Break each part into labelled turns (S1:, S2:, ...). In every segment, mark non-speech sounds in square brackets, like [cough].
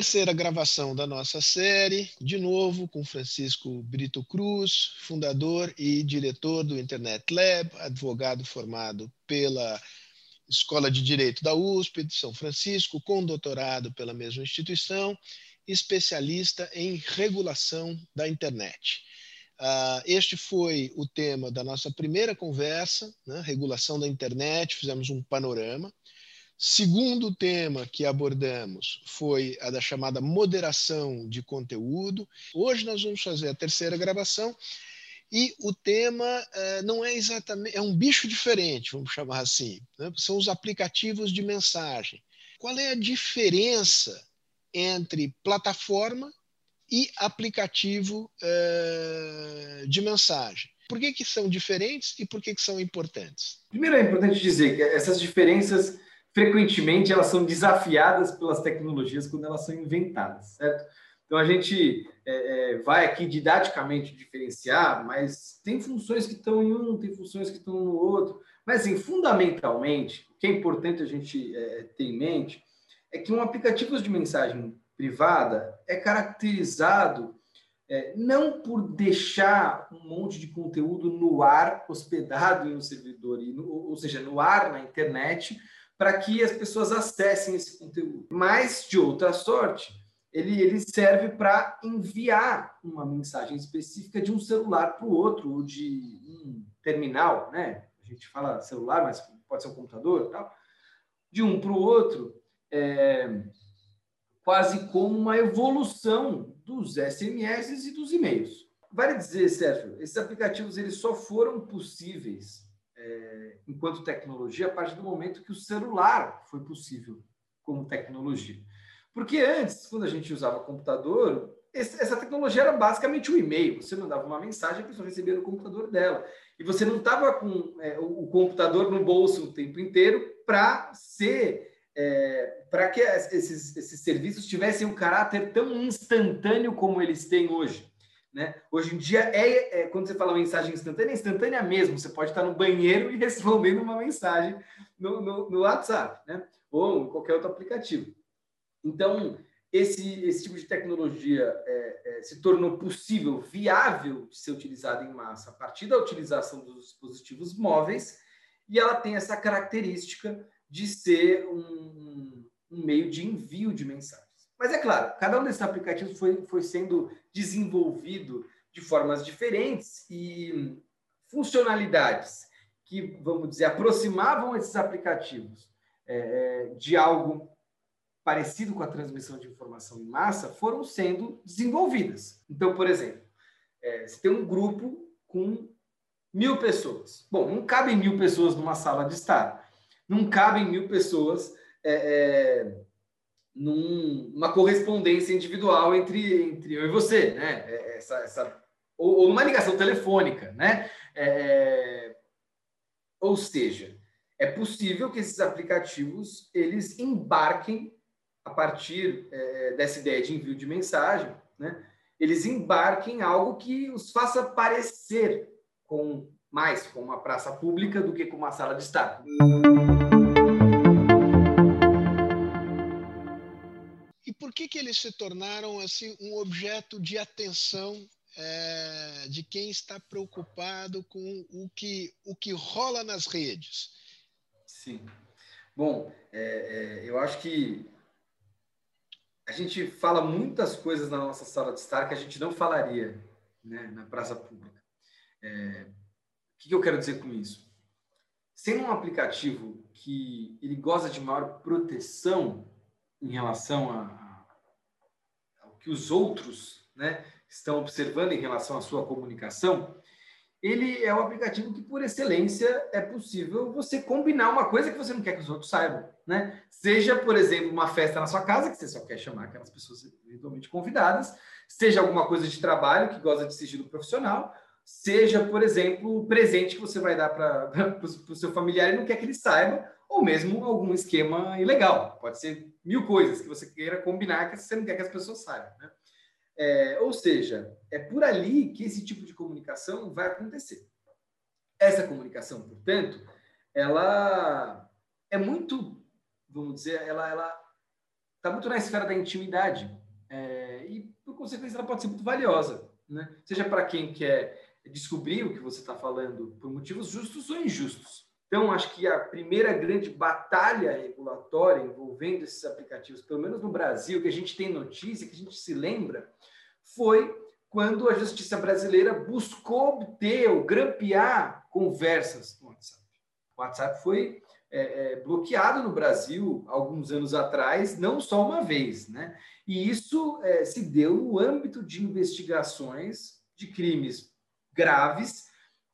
S1: terceira gravação da nossa série, de novo com Francisco Brito Cruz, fundador e diretor do Internet Lab, advogado formado pela Escola de Direito da USP de São Francisco, com doutorado pela mesma instituição, especialista em regulação da internet. Uh, este foi o tema da nossa primeira conversa, né, regulação da internet, fizemos um panorama. Segundo tema que abordamos foi a da chamada moderação de conteúdo. Hoje nós vamos fazer a terceira gravação e o tema uh, não é exatamente, é um bicho diferente, vamos chamar assim. Né? São os aplicativos de mensagem. Qual é a diferença entre plataforma e aplicativo uh, de mensagem? Por que, que são diferentes e por que, que são importantes?
S2: Primeiro é importante dizer que essas diferenças frequentemente elas são desafiadas pelas tecnologias quando elas são inventadas, certo? Então a gente é, é, vai aqui didaticamente diferenciar, mas tem funções que estão em um, tem funções que estão no outro. Mas assim, fundamentalmente, o que é importante a gente é, ter em mente é que um aplicativo de mensagem privada é caracterizado é, não por deixar um monte de conteúdo no ar, hospedado em um servidor, ou seja, no ar na internet, para que as pessoas acessem esse conteúdo. Mas, de outra sorte, ele, ele serve para enviar uma mensagem específica de um celular para o outro, ou de um terminal, né? A gente fala celular, mas pode ser um computador tal. De um para o outro, é, quase como uma evolução dos SMS e dos e-mails. Vale dizer, Sérgio, esses aplicativos eles só foram possíveis é, enquanto tecnologia a partir do momento que o celular foi possível como tecnologia. Porque antes, quando a gente usava computador, essa tecnologia era basicamente o um e-mail. Você mandava uma mensagem, a pessoa recebia no computador dela. E você não estava com é, o computador no bolso o tempo inteiro para ser. É, para que esses, esses serviços tivessem um caráter tão instantâneo como eles têm hoje. Né? Hoje em dia, é, é, quando você fala mensagem instantânea, é instantânea mesmo. Você pode estar no banheiro e [laughs] respondendo uma mensagem no, no, no WhatsApp, né? ou em qualquer outro aplicativo. Então, esse, esse tipo de tecnologia é, é, se tornou possível, viável de ser utilizada em massa a partir da utilização dos dispositivos móveis, e ela tem essa característica de ser um, um meio de envio de mensagem. Mas é claro, cada um desses aplicativos foi, foi sendo desenvolvido de formas diferentes e funcionalidades que, vamos dizer, aproximavam esses aplicativos é, de algo parecido com a transmissão de informação em massa foram sendo desenvolvidas. Então, por exemplo, é, você tem um grupo com mil pessoas. Bom, não cabem mil pessoas numa sala de estar. Não cabem mil pessoas é, é num, numa correspondência individual entre, entre eu e você, né? É, essa, essa, ou, ou numa ligação telefônica, né? É, é, ou seja, é possível que esses aplicativos eles embarquem a partir é, dessa ideia de envio de mensagem, né? Eles embarquem algo que os faça parecer com mais com uma praça pública do que com uma sala de estar.
S1: Por que, que eles se tornaram assim um objeto de atenção é, de quem está preocupado com o que, o que rola nas redes?
S2: Sim. Bom, é, é, eu acho que a gente fala muitas coisas na nossa sala de estar que a gente não falaria né, na praça pública. É, o que, eu quero dizer com isso? Sendo um aplicativo que ele goza de maior proteção em relação a, que os outros né, estão observando em relação à sua comunicação, ele é um aplicativo que, por excelência, é possível você combinar uma coisa que você não quer que os outros saibam. Né? Seja, por exemplo, uma festa na sua casa, que você só quer chamar aquelas pessoas eventualmente convidadas, seja alguma coisa de trabalho que gosta de sigilo profissional, seja, por exemplo, o presente que você vai dar para [laughs] o seu familiar e não quer que ele saiba, ou mesmo algum esquema ilegal. Pode ser mil coisas que você queira combinar que você não quer que as pessoas saibam. Né? É, ou seja, é por ali que esse tipo de comunicação vai acontecer. Essa comunicação, portanto, ela é muito, vamos dizer, ela, está muito na esfera da intimidade. É, e, por consequência, ela pode ser muito valiosa. Né? Seja para quem quer descobrir o que você está falando por motivos justos ou injustos. Então, acho que a primeira grande batalha regulatória envolvendo esses aplicativos, pelo menos no Brasil, que a gente tem notícia, que a gente se lembra, foi quando a justiça brasileira buscou obter ou grampear conversas no WhatsApp. O WhatsApp foi é, é, bloqueado no Brasil alguns anos atrás, não só uma vez, né? E isso é, se deu no âmbito de investigações de crimes graves,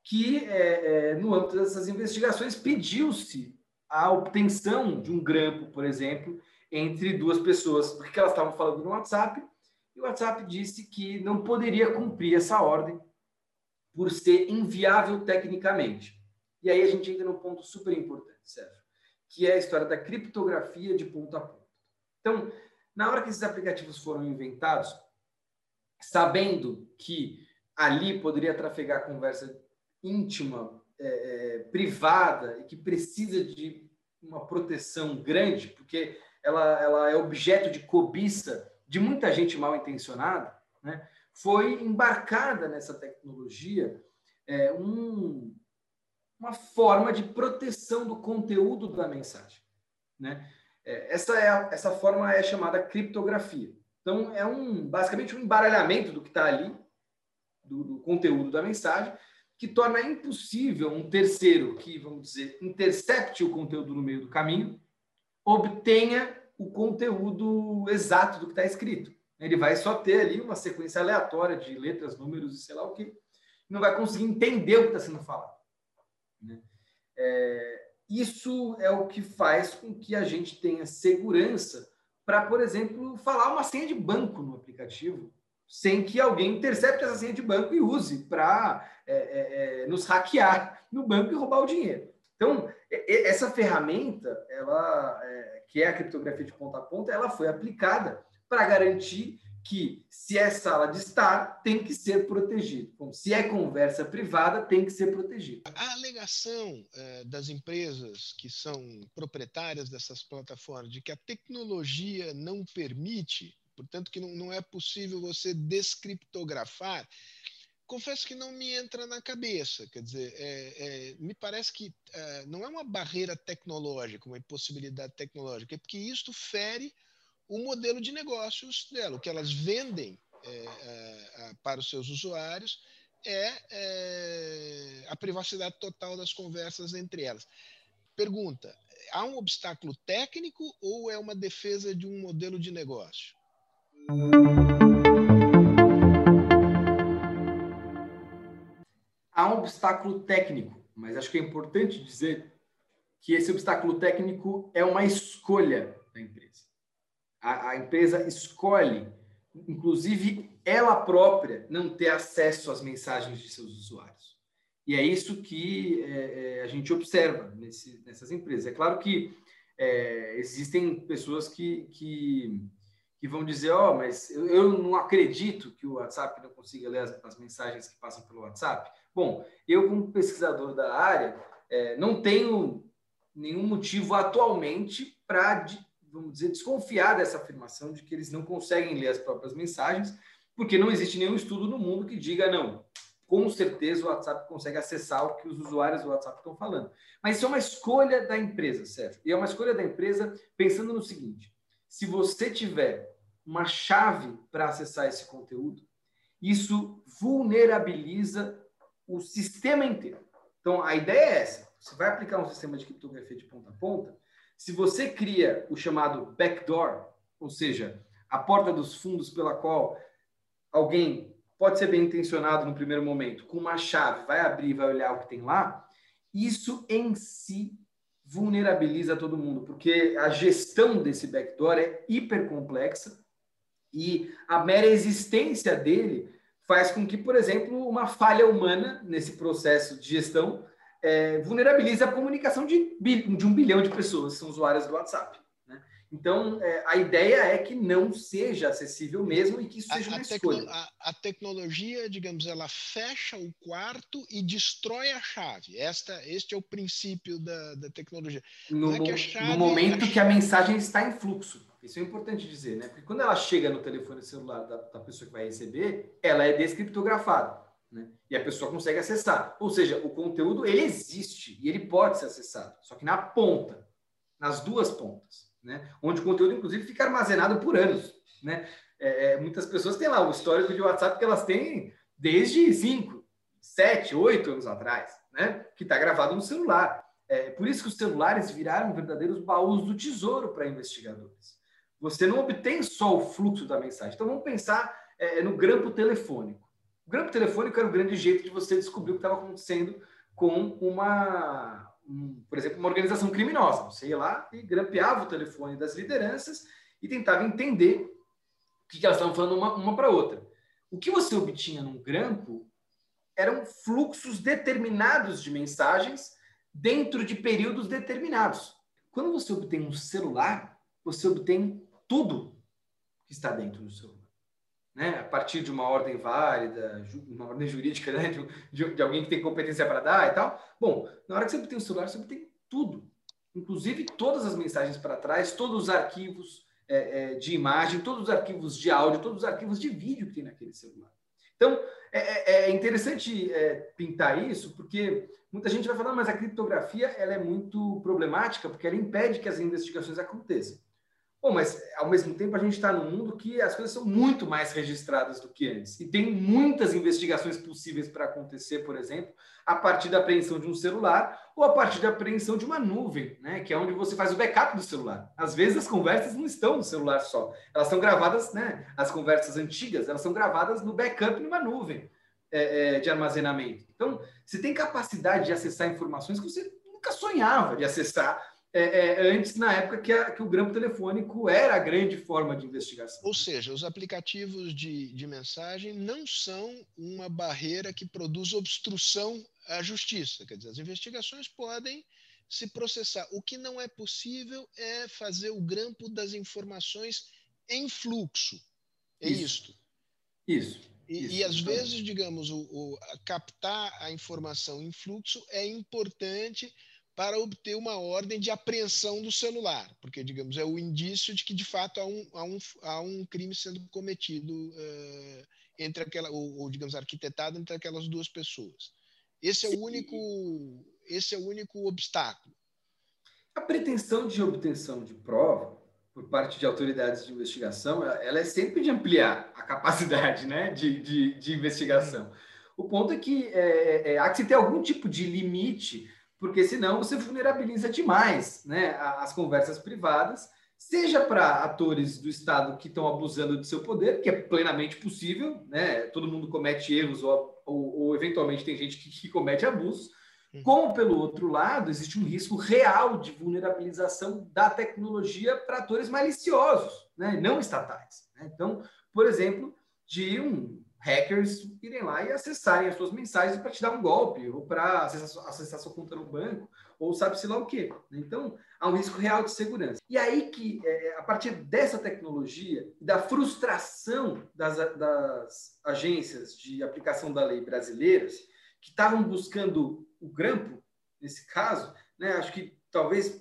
S2: que é, é, no âmbito dessas investigações pediu-se a obtenção de um grampo, por exemplo, entre duas pessoas, porque elas estavam falando no WhatsApp, e o WhatsApp disse que não poderia cumprir essa ordem por ser inviável tecnicamente. E aí a gente entra num ponto super importante, Sérgio, que é a história da criptografia de ponta a ponta. Então, na hora que esses aplicativos foram inventados, sabendo que ali poderia trafegar conversa íntima, é, é, privada e que precisa de uma proteção grande, porque ela, ela é objeto de cobiça de muita gente mal intencionada, né? foi embarcada nessa tecnologia é, um, uma forma de proteção do conteúdo da mensagem. Né? É, essa, é a, essa forma é chamada criptografia. Então, é um basicamente um embaralhamento do que está ali, do, do, conteúdo da mensagem, que torna impossível um terceiro que, vamos dizer, intercepte o conteúdo no meio do caminho, obtenha o conteúdo exato do que está escrito. Ele vai só ter ali uma sequência aleatória de letras, números e sei lá o que, não vai conseguir entender o que está sendo falado. Né? É, isso é o que faz com que a gente tenha segurança para, por exemplo, falar uma senha de banco no aplicativo, sem que alguém intercepte essa senha de banco e use para é, é, é, nos hackear no banco e roubar o dinheiro. Então, essa ferramenta, ela, é, que é a criptografia de ponta a ponta, ela foi aplicada para garantir que se é sala de estar, tem que ser protegido. Se é conversa privada, tem que ser protegido.
S1: A alegação eh, das empresas que são proprietárias dessas plataformas de que a tecnologia não permite, portanto, que não, não é possível você descriptografar, confesso que não me entra na cabeça. Quer dizer, é, é, me parece que é, não é uma barreira tecnológica, uma impossibilidade tecnológica, é porque isto fere o modelo de negócios dela. O que elas vendem é, é, para os seus usuários é, é, a privacidade total das conversas entre elas. Pergunta: há um obstáculo técnico ou é uma defesa de um modelo de negócio?
S2: Há um obstáculo técnico, mas acho que é importante dizer que esse obstáculo técnico é uma escolha da empresa a, a empresa escolhe, inclusive ela própria, não ter acesso às mensagens de seus usuários. E é isso que é, é, a gente observa nesse, nessas empresas. É claro que é, existem pessoas que, que, vão dizer: Ó, oh, mas eu, eu, não acredito que o WhatsApp não consiga ler as, as, mensagens que passam pelo WhatsApp. Bom, eu, como pesquisador da área, é, não tenho nenhum motivo atualmente para vamos dizer, desconfiar dessa afirmação de que eles não conseguem ler as próprias mensagens, porque não existe nenhum estudo no mundo que diga, não, com certeza o WhatsApp consegue acessar o que os usuários do WhatsApp estão falando. Mas isso é uma escolha da empresa, certo? E é uma escolha da empresa pensando no seguinte: se você tiver uma chave para acessar esse conteúdo, isso vulnerabiliza o sistema inteiro. Então, a ideia é essa. Você vai aplicar um sistema de criptografia de ponta a ponta, se você cria o chamado backdoor, ou seja, a porta dos fundos pela qual alguém pode ser bem intencionado no primeiro momento, com uma chave, vai abrir, vai olhar o que tem lá, isso em si vulnerabiliza todo mundo, porque a gestão desse backdoor é hiper complexa e a mera existência dele faz com que, por exemplo, uma falha humana nesse processo de gestão é, vulnerabiliza a comunicação de, de um bilhão de pessoas que são usuárias do WhatsApp. Né? Então, é, a ideia é que não seja acessível mesmo e que isso seja a, uma a escolha.
S1: A, a, tecnologia, digamos, ela fecha o quarto e destrói a chave. Esta, este é o princípio da, da tecnologia.
S2: No, é chave, no momento que a mensagem está em fluxo. Isso é importante dizer, né? Porque quando ela chega no telefone celular da, da pessoa que vai receber, ela é descriptografada. Né? E a pessoa consegue acessar. Ou seja, o conteúdo ele existe e ele pode ser acessado, só que na ponta, nas duas pontas, né? onde o conteúdo, inclusive, fica armazenado por anos. Né? É, é muitas pessoas têm lá o histórico de WhatsApp que elas têm desde 5, 7, 8 anos atrás, né? que está gravado no celular. É por isso que os celulares viraram verdadeiros baús do tesouro para investigadores. Você não obtém só o fluxo da mensagem. Então vamos pensar é, no grampo telefônico. O grampo telefônico era o grande jeito de você descobrir o que estava acontecendo com uma, um, por exemplo, uma organização criminosa. Você ia lá e grampeava o telefone das lideranças e tentava entender o que, elas estavam falando uma, uma para outra. O que você obtinha num grampo eram fluxos determinados de mensagens dentro de períodos determinados. Quando você obtém um celular, você obtém tudo que está dentro do celular né, a partir de uma ordem válida, uma ordem jurídica, né, de, de, alguém que tem competência para dar e tal. Bom, na hora que você obtém o celular, você obtém tudo, inclusive todas as mensagens para trás, todos os arquivos é, é, de imagem, todos os arquivos de áudio, todos os arquivos de vídeo que tem naquele celular. Então, é, é, é interessante é, pintar isso, porque muita gente vai falar, mas a criptografia ela é muito problemática, porque ela impede que as investigações aconteçam. Bom, mas ao mesmo tempo a gente está num mundo que as coisas são muito mais registradas do que antes. E tem muitas investigações possíveis para acontecer, por exemplo, a partir da apreensão de um celular ou a partir da apreensão de uma nuvem, né? que é onde você faz o backup do celular. Às vezes as conversas não estão no celular só, elas são gravadas, né? As conversas antigas, elas são gravadas no backup numa nuvem é, é, de armazenamento. Então, você tem capacidade de acessar informações que você nunca sonhava de acessar é, é, antes, na época que, a, que, o grampo telefônico era a grande forma de investigação.
S1: Ou seja, os aplicativos de, de mensagem não são uma barreira que produz obstrução à justiça. Quer dizer, as investigações podem se processar. O que não é possível é fazer o grampo das informações em fluxo. É isso. isto.
S2: Isso.
S1: E,
S2: Isso,
S1: e, às vezes, digamos, o, o, captar a informação em fluxo é importante para obter uma ordem de apreensão do celular, porque, digamos, é o indício de que, de fato, há um, há um, há um crime sendo cometido uh, entre aquela, ou, ou, digamos, arquitetado entre aquelas duas pessoas. Esse é o único, esse é o único obstáculo.
S2: A pretensão de obtenção de prova por parte de autoridades de investigação, ela é sempre de ampliar a capacidade né, de, de, de investigação. O ponto é que é, é, há que se ter algum tipo de limite porque senão você vulnerabiliza demais né, as conversas privadas, seja para atores do Estado que estão abusando de seu poder, que é plenamente possível, né, todo mundo comete erros ou, ou, ou eventualmente tem gente que, que comete abusos, uhum. como pelo outro lado, existe um risco real de vulnerabilização da tecnologia para atores maliciosos, né, não estatais. Né? Então, por exemplo, de um hackers irem lá e acessarem as suas mensagens para te dar um golpe, ou para acessar, acessar sua conta no banco, ou sabe-se lá o quê. Então, há um risco real de segurança. E aí que, é, a partir dessa tecnologia, da frustração das, das agências de aplicação da lei brasileiras, que estavam buscando o grampo, nesse caso, né, acho que talvez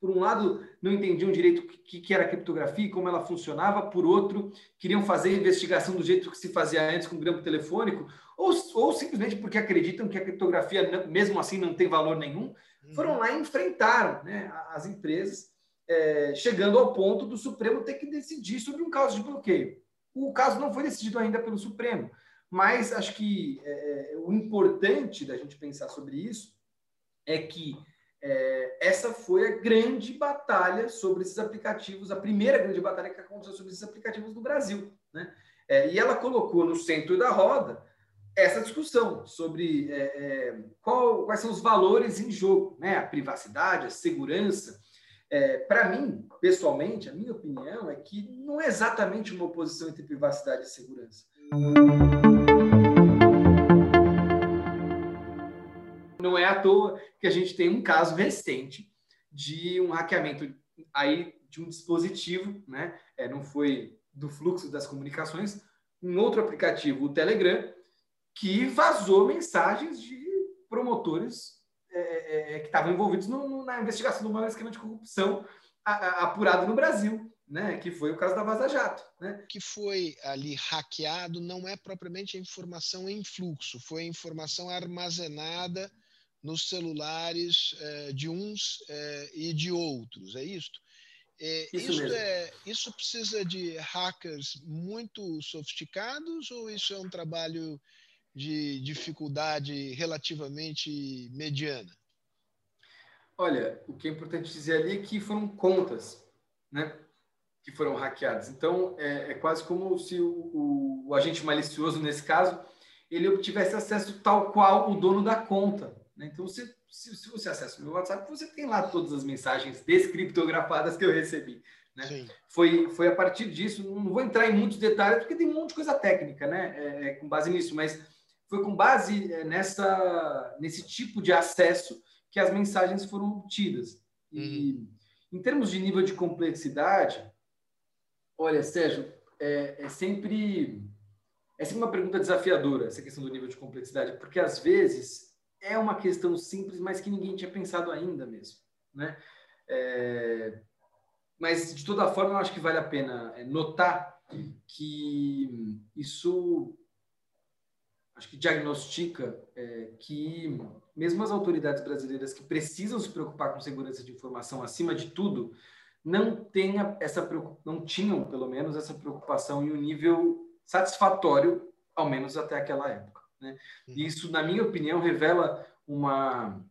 S2: por um lado, não entendiam direito o que, que era criptografia e como ela funcionava, por outro, queriam fazer investigação do jeito que se fazia antes com o grampo telefônico, ou, ou simplesmente porque acreditam que a criptografia, mesmo assim, não tem valor nenhum, uhum. foram lá e enfrentaram né, as empresas, é, chegando ao ponto do Supremo ter que decidir sobre um caso de bloqueio. O caso não foi decidido ainda pelo Supremo, mas acho que é, o importante da gente pensar sobre isso é que é, essa foi a grande batalha sobre esses aplicativos, a primeira grande batalha que aconteceu sobre esses aplicativos no Brasil. Né? É, e ela colocou no centro da roda essa discussão sobre é, é qual, quais são os valores em jogo, né? a privacidade, a segurança. É, Para mim, pessoalmente, a minha opinião é que não é exatamente uma oposição entre privacidade e segurança. À toa que a gente tem um caso recente de um hackeamento aí de um dispositivo, né? É, não foi do fluxo das comunicações, um outro aplicativo, o Telegram, que vazou mensagens de promotores é, é, é que estavam envolvidos no, na investigação do maior esquema de corrupção apurado no Brasil. né? Que foi o caso da Vaza Jato, né?
S1: Que foi ali hackeado não é propriamente a informação em fluxo, foi a informação armazenada nos celulares eh, de uns eh, e de outros, é isto? É, isso, isso, é, isso precisa de hackers muito sofisticados ou isso é um trabalho de dificuldade relativamente mediana?
S2: Olha, o que é importante dizer ali é que foram contas, né? Que foram hackeadas. Então, é, é quase como se o, o, o, agente malicioso, nesse caso, ele obtivesse acesso tal qual o dono da conta. Né? Então, você, se, se, você acessa o meu WhatsApp, você tem lá todas as mensagens descriptografadas que eu recebi. Né? Foi, foi a partir disso, não vou entrar em muitos detalhes, porque tem um monte de coisa técnica, né? É, é com base nisso, mas foi com base é, nessa, nesse tipo de acesso que as mensagens foram obtidas. E uhum. em termos de nível de complexidade, olha, Sérgio, é, é, sempre é sempre uma pergunta desafiadora essa questão do nível de complexidade, porque às vezes é uma questão simples, mas que ninguém tinha pensado ainda mesmo, né? É, mas de toda forma, eu acho que vale a pena é, notar que isso acho que diagnostica é, que mesmo as autoridades brasileiras que precisam se preocupar com segurança de informação acima de tudo, não tenha essa não tinham pelo menos essa preocupação em um nível satisfatório, ao menos até aquela época. Né? E uhum. isso, na minha opinião, revela uma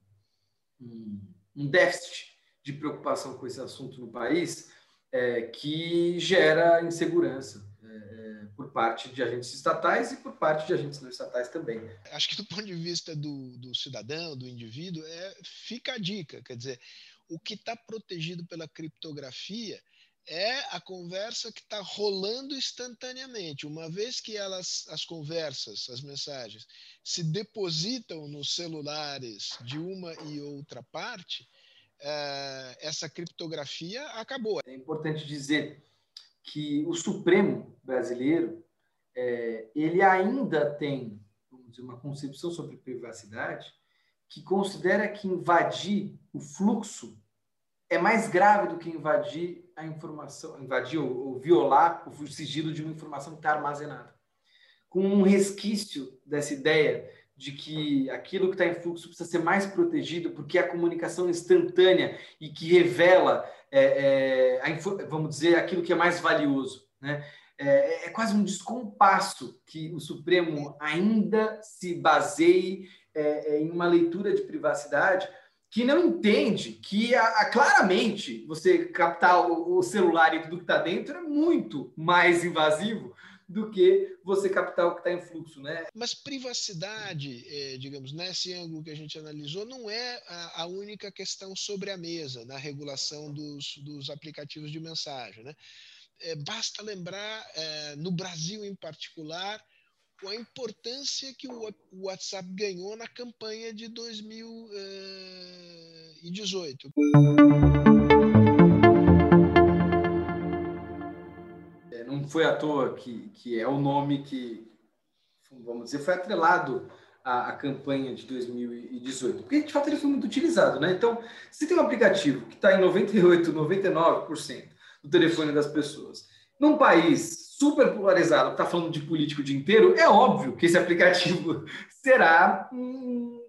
S2: um, déficit de preocupação com esse assunto no país é, que gera insegurança por parte de agentes estatais e por parte de agentes não estatais também.
S1: Acho que do ponto de vista do, do cidadão, do indivíduo, é, fica a dica, quer dizer, o que está protegido pela criptografia é a conversa que está rolando instantaneamente. Uma vez que elas, as conversas, as mensagens, se depositam nos celulares de uma e outra parte, é, essa criptografia acabou.
S2: É importante dizer que o Supremo brasileiro é, ele ainda tem dizer, uma concepção sobre privacidade que considera que invadir o fluxo é mais grave do que invadir a informação, invadir ou, violar o sigilo de uma informação que está armazenada. Com um resquício dessa ideia de que aquilo que está em fluxo precisa ser mais protegido porque é a comunicação instantânea e que revela, é, é, a, vamos dizer, aquilo que é mais valioso. Né? É, é, quase um descompasso que o Supremo ainda se baseie é, é, em uma leitura de privacidade que não entende que a, a, claramente você captar o, o celular e tudo que está dentro é muito mais invasivo do que você captar o que está em fluxo, né?
S1: Mas privacidade, é, digamos, nesse ângulo que a gente analisou, não é a, a, única questão sobre a mesa na regulação dos, dos aplicativos de mensagem, né? É, basta lembrar, é, no Brasil em particular, a importância que o WhatsApp ganhou na campanha de 2018.
S2: foi à toa que, que é o nome que, vamos dizer, foi atrelado à, à campanha de 2018. Porque, de fato, ele foi muito utilizado. Né? Então, se tem um aplicativo que está em 98%, 99% do telefone das pessoas, num país super polarizado, está falando de político o dia inteiro, é óbvio que esse aplicativo [laughs] será um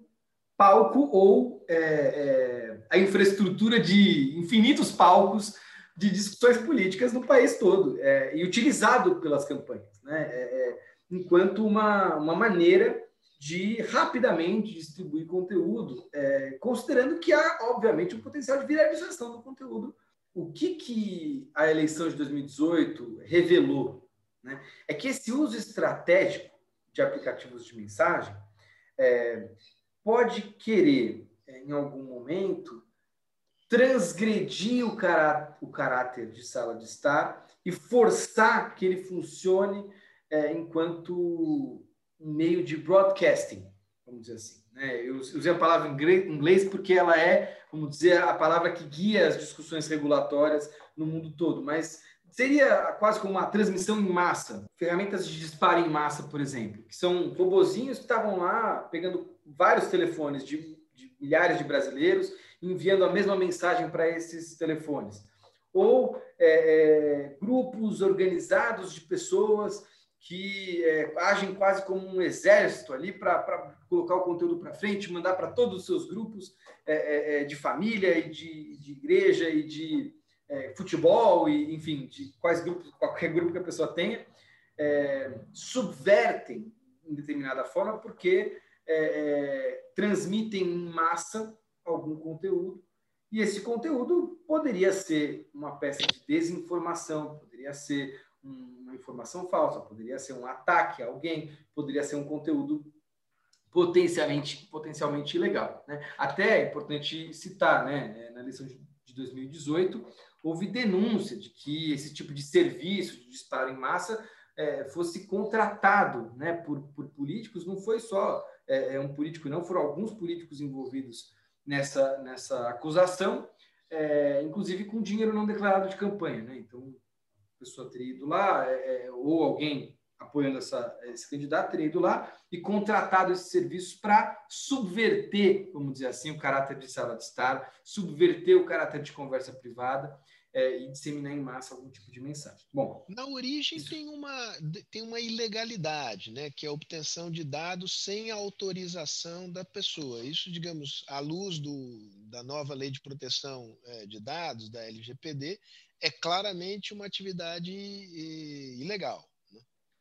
S2: palco ou é, é, a infraestrutura de infinitos palcos de discussões políticas no país todo é, e utilizado pelas campanhas, né? É, é, enquanto uma, uma maneira de rapidamente distribuir conteúdo, é, considerando que há, obviamente, um potencial de viralização do conteúdo. O que, que a eleição de 2018 revelou? Né? É que esse uso estratégico de aplicativos de mensagem é, pode querer, em algum momento, transgredir o, cará o caráter de sala de estar e forçar que ele funcione é, enquanto meio de broadcasting, vamos dizer assim. Né? Eu usei a palavra em inglês porque ela é, vamos dizer, a palavra que guia as discussões regulatórias no mundo todo, mas seria quase como uma transmissão em massa, ferramentas de disparo em massa, por exemplo, que são robozinhos que estavam lá pegando vários telefones de, de milhares de brasileiros enviando a mesma mensagem para esses telefones. ou é, é, grupos organizados de pessoas que é, agem quase como um exército ali para colocar o conteúdo para frente, mandar para todos os seus grupos é, é, é, de família e de, de igreja e de é, futebol e enfim de quais grupos qualquer grupo que a pessoa tenha subvertem em determinada forma porque transmitem em massa algum conteúdo e esse conteúdo poderia ser uma peça de desinformação, poderia ser uma informação falsa, poderia ser um ataque a alguém, poderia ser um conteúdo potencialmente, potencialmente ilegal. Né? Até é importante citar, né, é, na eleição de 2018, houve denúncia de que esse tipo de serviço de disparo em massa é, fosse contratado né, por, por políticos, não foi só é, é, um político, não, foram alguns políticos envolvidos nessa, nessa acusação, é, inclusive com dinheiro não declarado de campanha. Né? Então, pessoa teria ido lá, é, é, ou alguém apoiando essa, esse candidato teria ido lá e contratado esses serviços para subverter, vamos dizer assim, o caráter de sala de estar, subverter o caráter de conversa privada é, e disseminar em massa algum tipo de mensagem.
S1: Bom, na origem isso... tem uma tem uma ilegalidade, né, que é a obtenção de dados sem autorização da pessoa. Isso, digamos, à luz do, da nova lei de proteção é, de dados da LGPD, é claramente uma atividade ilegal.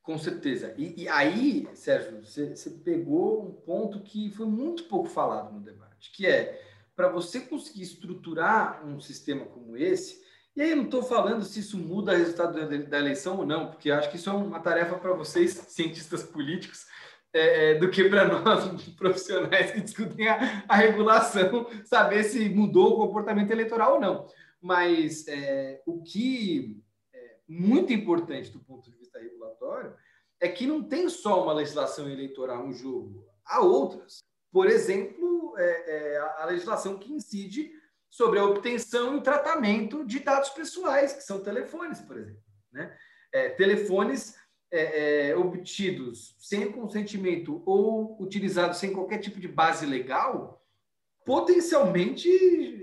S2: Com certeza. E, e aí, Sérgio, você, pegou um ponto que foi muito pouco falado no debate, que é para você conseguir estruturar um sistema como esse. E aí eu não estou falando se isso muda o resultado da, eleição ou não, porque acho que isso é uma tarefa para vocês, [laughs] cientistas políticos, é, é, do que para nós, [laughs] profissionais que discutem a, a, regulação, saber se mudou o comportamento eleitoral ou não. Mas é, o que é muito importante do ponto de regulatório é que não tem só uma legislação eleitoral no jogo, há outras. Por exemplo, é, é, a legislação que incide sobre a obtenção e tratamento de dados pessoais, que são telefones, por exemplo. Né? É, telefones é, é, obtidos sem consentimento ou utilizados sem qualquer tipo de base legal potencialmente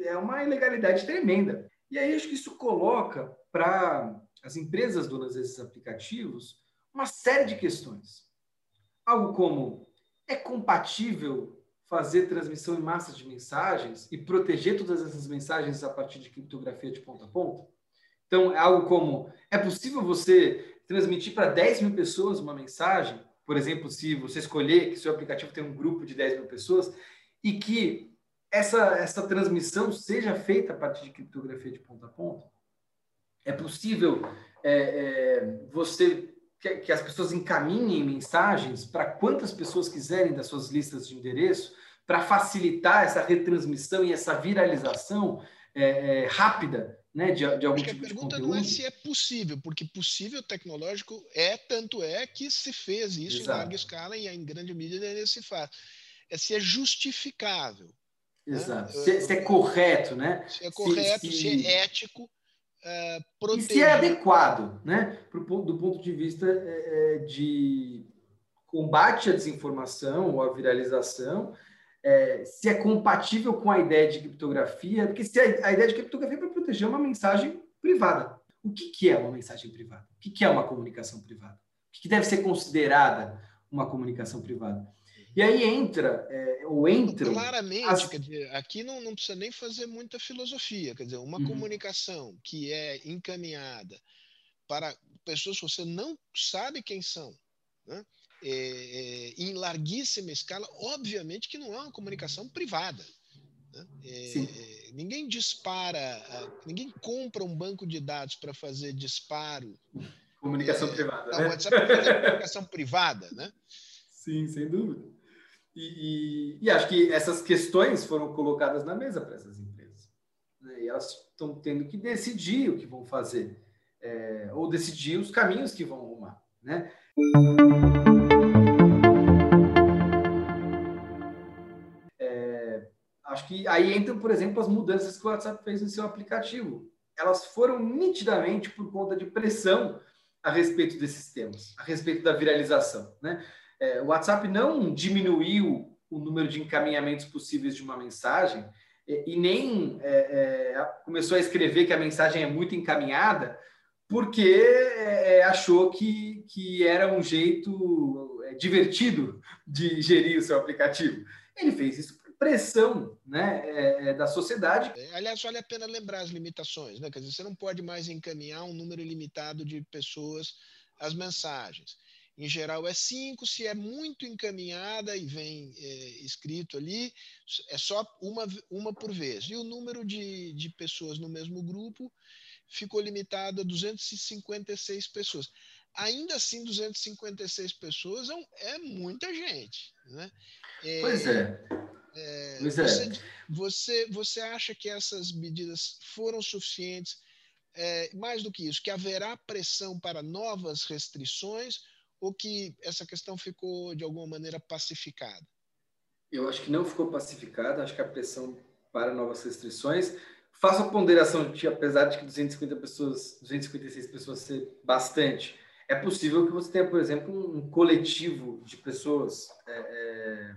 S2: é uma ilegalidade tremenda. E aí acho que isso coloca para as empresas donas desses aplicativos uma série de questões. Algo como é compatível fazer transmissão em massa de mensagens e proteger todas essas mensagens a partir de criptografia de ponta a ponta? Então, é algo como: é possível você transmitir para 10 mil pessoas uma mensagem? Por exemplo, se você escolher que seu aplicativo tem um grupo de 10 mil pessoas e que essa, essa transmissão seja feita a partir de criptografia de ponta a ponta? É possível é, é, você que, que, as pessoas encaminhem mensagens para quantas pessoas quiserem das suas listas de endereço para facilitar essa retransmissão e essa viralização é, é rápida né, de, de algum
S1: Acho
S2: tipo
S1: a pergunta
S2: não
S1: é se é possível, porque possível tecnológico é, tanto é que se fez isso Exato. em larga escala e em grande medida ainda se faz. É se é justificável.
S2: Exato. Se, se, é correto, né?
S1: Se é correto, se, se... se é ético.
S2: Uh, proteger... E se é adequado, né? Pro, do ponto de vista é, é, de combate à desinformação ou à viralização, é, se é compatível com a ideia de criptografia, porque se a, a ideia de criptografia é para proteger uma mensagem privada. O que, que é uma mensagem privada? O que, que é uma comunicação privada? O que, que deve ser considerada uma comunicação privada? E aí entra, é, ou entram...
S1: Claramente, as... quer dizer, aqui não, não precisa nem fazer muita filosofia, quer dizer, uma uhum. comunicação que é encaminhada para pessoas que você não sabe quem são, né? É, é, em larguíssima escala, obviamente que não é uma comunicação privada. Né? É, ninguém dispara, ninguém compra um banco de dados para fazer disparo.
S2: Comunicação privada. Não,
S1: né? WhatsApp é comunicação privada, né?
S2: Sim, sem dúvida. E, e, e, acho que essas questões foram colocadas na mesa para essas empresas. Né? E elas estão tendo que decidir o que vão fazer, é, ou decidir os caminhos que vão arrumar. Né? É, acho que aí entram, por exemplo, as mudanças que o WhatsApp fez no seu aplicativo. Elas foram nitidamente por conta de pressão a respeito desses temas, a respeito da viralização. Né? É, o WhatsApp não diminuiu o número de encaminhamentos possíveis de uma mensagem e, e nem é, é, começou a escrever que a mensagem é muito encaminhada porque é, achou que, que era um jeito é, divertido de gerir o seu aplicativo. Ele fez isso por pressão né, é, é da sociedade.
S1: É, aliás, vale a pena lembrar as limitações. Né? Quer dizer, você não pode mais encaminhar um número ilimitado de pessoas as mensagens. Em geral é cinco, se é muito encaminhada e vem é, escrito ali, é só uma, uma por vez. E o número de, de pessoas no mesmo grupo ficou limitado a 256 pessoas. Ainda assim, 256 pessoas é, é muita gente. Né?
S2: É, pois é.
S1: é pois você, é. Você, você acha que essas medidas foram suficientes? É, mais do que isso, que haverá pressão para novas restrições ou que essa questão ficou de alguma maneira pacificada?
S2: Eu acho que não ficou pacificada, acho que a pressão para novas restrições faço a ponderação de que, apesar de que 250 pessoas, 256 pessoas ser bastante, é possível que você tenha, por exemplo, um coletivo de pessoas é, é,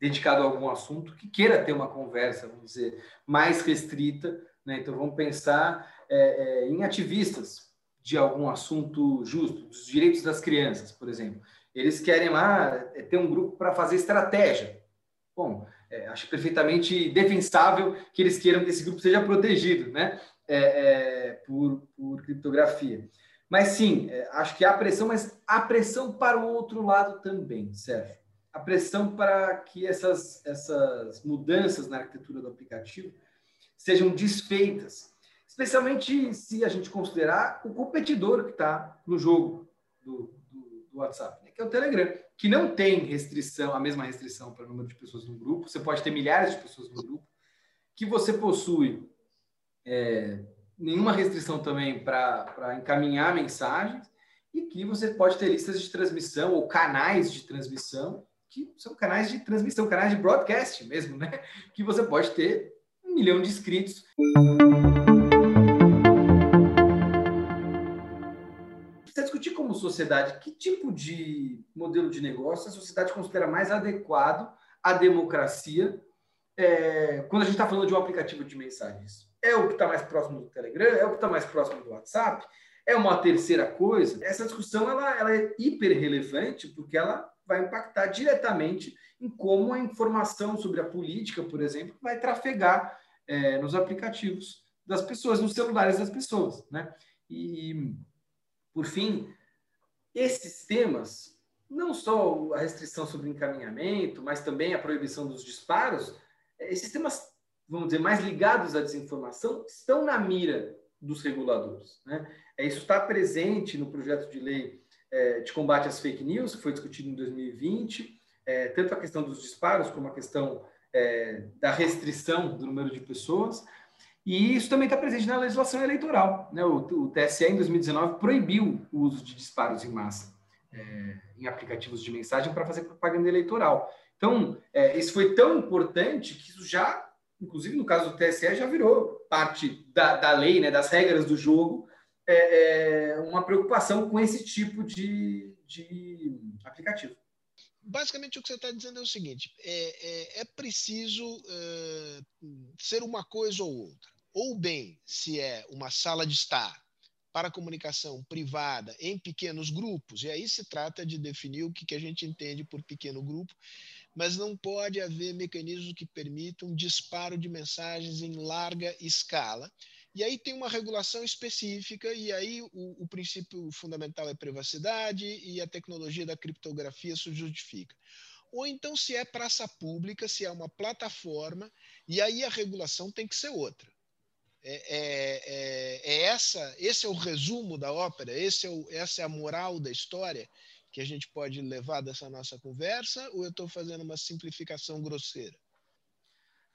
S2: dedicado a algum assunto que queira ter uma conversa, vamos dizer, mais restrita. Né? Então, vamos pensar é, é em ativistas de algum assunto justo, dos direitos das crianças, por exemplo. Eles querem lá é, ter um grupo para fazer estratégia. Bom, é, acho perfeitamente defensável que eles queiram que esse grupo seja protegido né? É, é, por, por criptografia. Mas sim, é, acho que há pressão, mas há pressão para o outro lado também, Sérgio. A pressão para que essas, essas mudanças na arquitetura do aplicativo sejam desfeitas, especialmente se a gente considerar o competidor que está no jogo do, do, do WhatsApp, né? que é o Telegram que não tem restrição, a mesma restrição para o número de pessoas no grupo, você pode ter milhares de pessoas no grupo, que você possui é, nenhuma restrição também para encaminhar mensagens, e que você pode ter listas de transmissão ou canais de transmissão, que são canais de transmissão, canais de broadcast mesmo, né? Que você pode ter um milhão de inscritos. Sociedade, que tipo de modelo de negócio a sociedade considera mais adequado à democracia é, quando a gente está falando de um aplicativo de mensagens? É o que está mais próximo do Telegram? É o que está mais próximo do WhatsApp? É uma terceira coisa? Essa discussão ela, ela é hiper relevante porque ela vai impactar diretamente em como a informação sobre a política, por exemplo, vai trafegar é, nos aplicativos das pessoas, nos celulares das pessoas. Né? E, por fim, esses temas, não só a restrição sobre encaminhamento, mas também a proibição dos disparos, esses temas, vamos dizer, mais ligados à desinformação, estão na mira dos reguladores. Né? É, isso está presente no projeto de lei é, de combate às fake news, que foi discutido em 2020, é, tanto a questão dos disparos como a questão da restrição do número de pessoas. E isso também está presente na legislação eleitoral. Né? O, o, TSE, em 2019, proibiu o uso de disparos em massa é, em aplicativos de mensagem para fazer propaganda eleitoral. Então, é, isso foi tão importante que isso já, inclusive no caso do TSE, já virou parte da, da lei, né, das regras do jogo, é, é uma preocupação com esse tipo de, de aplicativo
S1: basicamente o que você está dizendo é o seguinte: é, é, é preciso é, ser uma coisa ou outra ou bem se é uma sala de estar para comunicação privada em pequenos grupos, e aí se trata de definir o que a gente entende por pequeno grupo, mas não pode haver mecanismos que permitam disparo de mensagens em larga escala. E aí tem uma regulação específica, e aí o, o princípio fundamental é privacidade e a tecnologia da criptografia se justifica ou então se é praça pública, se é uma plataforma, e aí a regulação tem que ser outra. É, é, é, é, essa, esse é o resumo da ópera, esse é o, essa é a moral da história que a gente pode levar dessa nossa conversa, ou eu estou fazendo uma simplificação grosseira?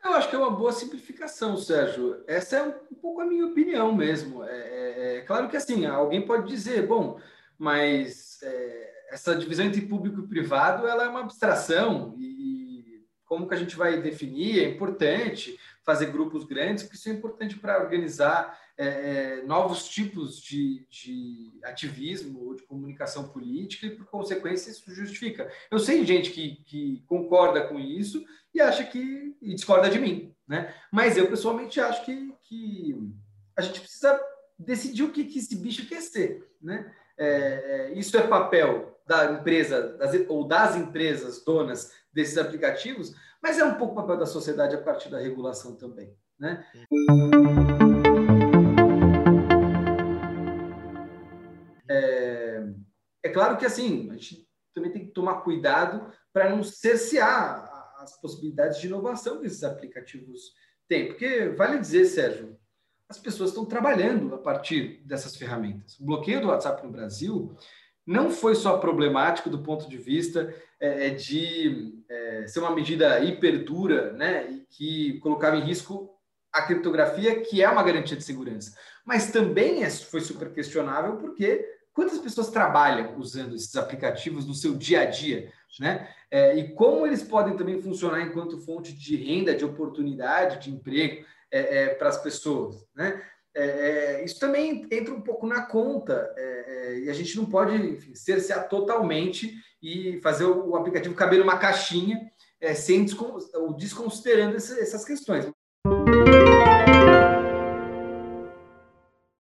S2: Eu acho que é uma boa simplificação, Sérgio. Essa é um pouco a minha opinião mesmo. É, é, é claro que assim, alguém pode dizer, bom, mas é, essa divisão entre público e privado ela é uma abstração e como que a gente vai definir é importante fazer grupos grandes, porque isso é importante para organizar é, é, novos tipos de, de, ativismo ou de comunicação política e, por consequência, isso justifica. Eu sei gente que, que concorda com isso e acha que e discorda de mim. Né? Mas eu, pessoalmente, acho que, que a gente precisa decidir o que, que esse bicho quer ser. Né? É, é isso é papel da empresa das, ou das empresas donas desses aplicativos, mas é um pouco papel da sociedade a partir da regulação também. Né? É, é claro que assim, a gente também tem que tomar cuidado para não cercear as possibilidades de inovação que esses aplicativos têm. Porque, vale dizer, Sérgio, as pessoas estão trabalhando a partir dessas ferramentas. O bloqueio do WhatsApp no Brasil não foi só problemático do ponto de vista é, é de é, ser uma medida hiperdura, né, e que colocava em risco a criptografia, que é uma garantia de segurança, mas também é, foi super questionável porque quantas pessoas trabalham usando esses aplicativos no seu dia a dia, né? É, e como eles podem também funcionar enquanto fonte de renda, de oportunidade, de emprego é, é, para as pessoas, né? É, é, isso também entra um pouco na conta é, e a gente não pode enfim, cercear totalmente e fazer o, o aplicativo caber numa caixinha sem desconsiderando essas questões.